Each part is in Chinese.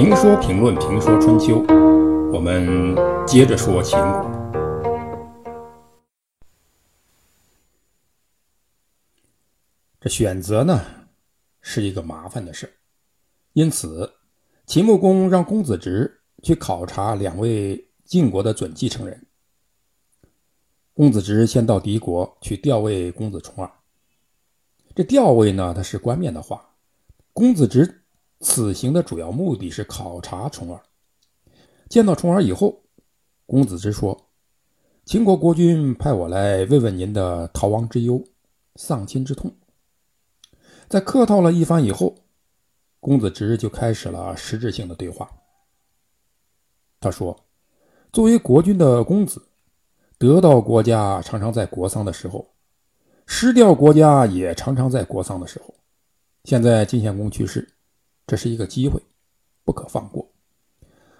评说评论评说春秋，我们接着说秦国。这选择呢，是一个麻烦的事因此，秦穆公让公子直去考察两位晋国的准继承人。公子直先到敌国去调位公子重耳。这调位呢，它是官面的话。公子直此行的主要目的是考察重耳。见到重耳以后，公子直说：“秦国国君派我来慰问您的逃亡之忧、丧亲之痛。”在客套了一番以后，公子直就开始了实质性的对话。他说：“作为国君的公子，得到国家常常在国丧的时候，失掉国家也常常在国丧的时候。现在晋献公去世，这是一个机会，不可放过。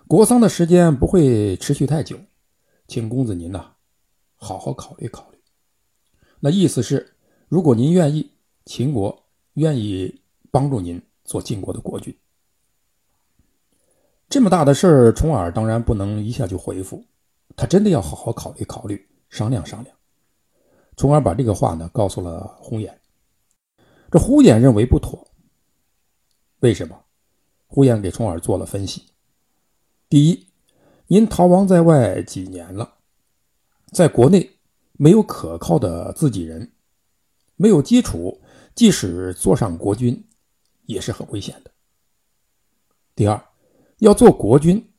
国丧的时间不会持续太久，请公子您呐，好好考虑考虑。那意思是，如果您愿意，秦国。”愿意帮助您做晋国的国君，这么大的事儿，重耳当然不能一下就回复，他真的要好好考虑考虑，商量商量。重耳把这个话呢告诉了呼衍，这呼衍认为不妥。为什么？呼延给重耳做了分析。第一，您逃亡在外几年了，在国内没有可靠的自己人，没有基础。即使做上国君，也是很危险的。第二，要做国君，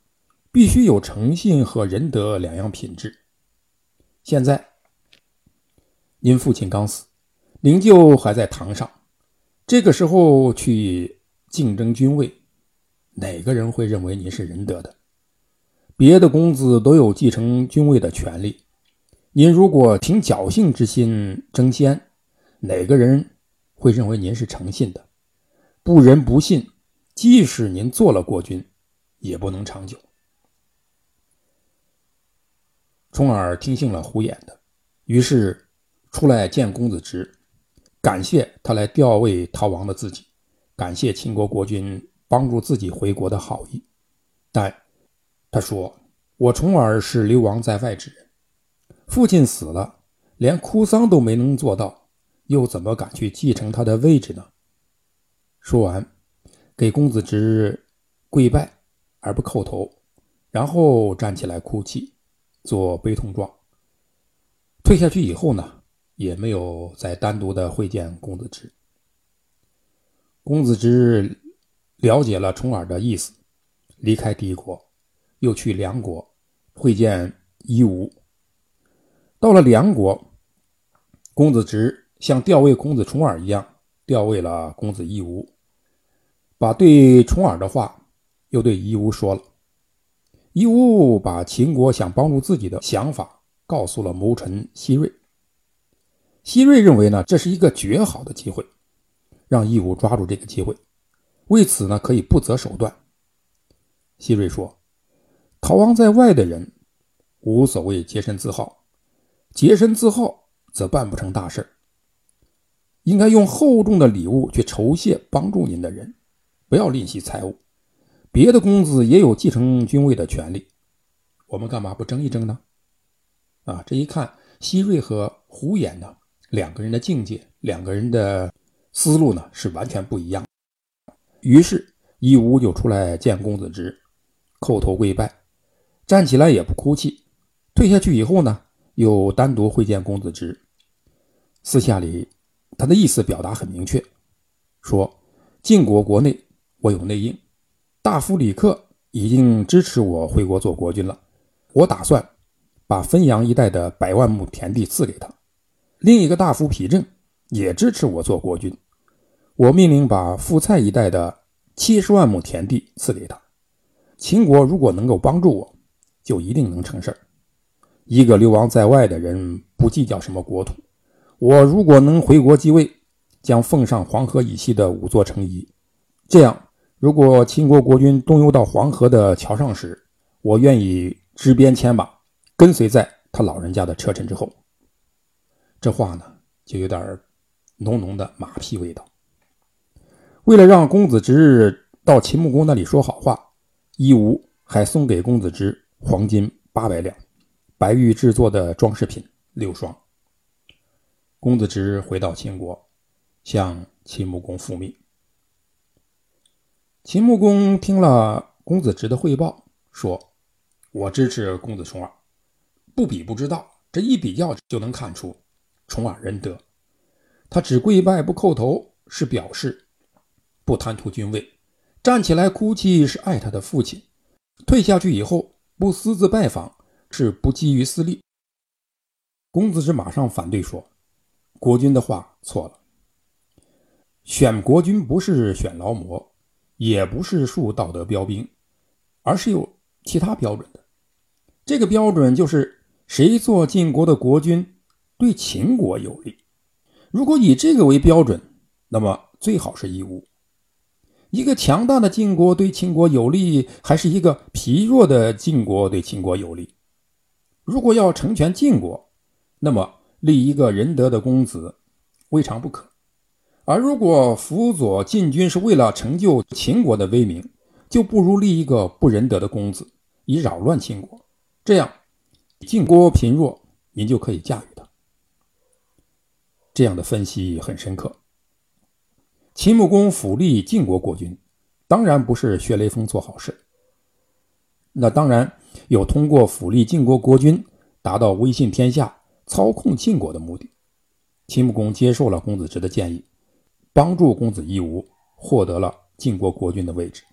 必须有诚信和仁德两样品质。现在，您父亲刚死，灵柩还在堂上，这个时候去竞争君位，哪个人会认为您是仁德的？别的公子都有继承君位的权利，您如果凭侥幸之心争先，哪个人？会认为您是诚信的，不仁不信，即使您做了国君，也不能长久。重耳听信了胡衍的，于是出来见公子直，感谢他来调位逃亡的自己，感谢秦国国君帮助自己回国的好意。但他说：“我重耳是流亡在外之人，父亲死了，连哭丧都没能做到。”又怎么敢去继承他的位置呢？说完，给公子直跪拜而不叩头，然后站起来哭泣，做悲痛状。退下去以后呢，也没有再单独的会见公子直。公子直了解了重耳的意思，离开敌国，又去梁国会见夷吾。到了梁国，公子直。像调位公子重耳一样，调位了公子夷吾，把对重耳的话又对夷吾说了。夷吾把秦国想帮助自己的想法告诉了谋臣西瑞。西瑞认为呢，这是一个绝好的机会，让义务抓住这个机会，为此呢可以不择手段。西瑞说：“逃亡在外的人无所谓洁身自好，洁身自好则办不成大事。”应该用厚重的礼物去酬谢帮助您的人，不要吝惜财物。别的公子也有继承君位的权利，我们干嘛不争一争呢？啊，这一看，西瑞和胡衍呢，两个人的境界，两个人的思路呢是完全不一样。于是夷吾就出来见公子直，叩头跪拜，站起来也不哭泣。退下去以后呢，又单独会见公子直，私下里。他的意思表达很明确，说晋国国内我有内应，大夫李克已经支持我回国做国君了。我打算把汾阳一带的百万亩田地赐给他。另一个大夫皮正也支持我做国君。我命令把富蔡一带的七十万亩田地赐给他。秦国如果能够帮助我，就一定能成事儿一个流亡在外的人不计较什么国土。我如果能回国继位，将奉上黄河以西的五座城邑。这样，如果秦国国君东游到黄河的桥上时，我愿意执鞭牵马，跟随在他老人家的车臣之后。这话呢，就有点浓浓的马屁味道。为了让公子直到秦穆公那里说好话，义乌还送给公子直黄金八百两，白玉制作的装饰品六双。公子直回到秦国，向秦穆公复命。秦穆公听了公子直的汇报，说：“我支持公子重耳，不比不知道，这一比较就能看出重耳仁德。他只跪拜不叩头，是表示不贪图君位；站起来哭泣，是爱他的父亲；退下去以后不私自拜访，是不基于私利。”公子直马上反对说：“国君的话错了，选国君不是选劳模。”也不是树道德标兵，而是有其他标准的。这个标准就是谁做晋国的国君对秦国有利。如果以这个为标准，那么最好是义务。一个强大的晋国对秦国有利，还是一个疲弱的晋国对秦国有利？如果要成全晋国，那么立一个仁德的公子，未尝不可。而如果辅佐晋军是为了成就秦国的威名，就不如立一个不仁德的公子，以扰乱秦国。这样，晋国贫弱，您就可以驾驭。这样的分析很深刻。秦穆公辅立晋国国君，当然不是学雷锋做好事。那当然有通过辅立晋国国君，达到威信天下、操控晋国的目的。秦穆公接受了公子直的建议。帮助公子义吴获得了晋国国君的位置。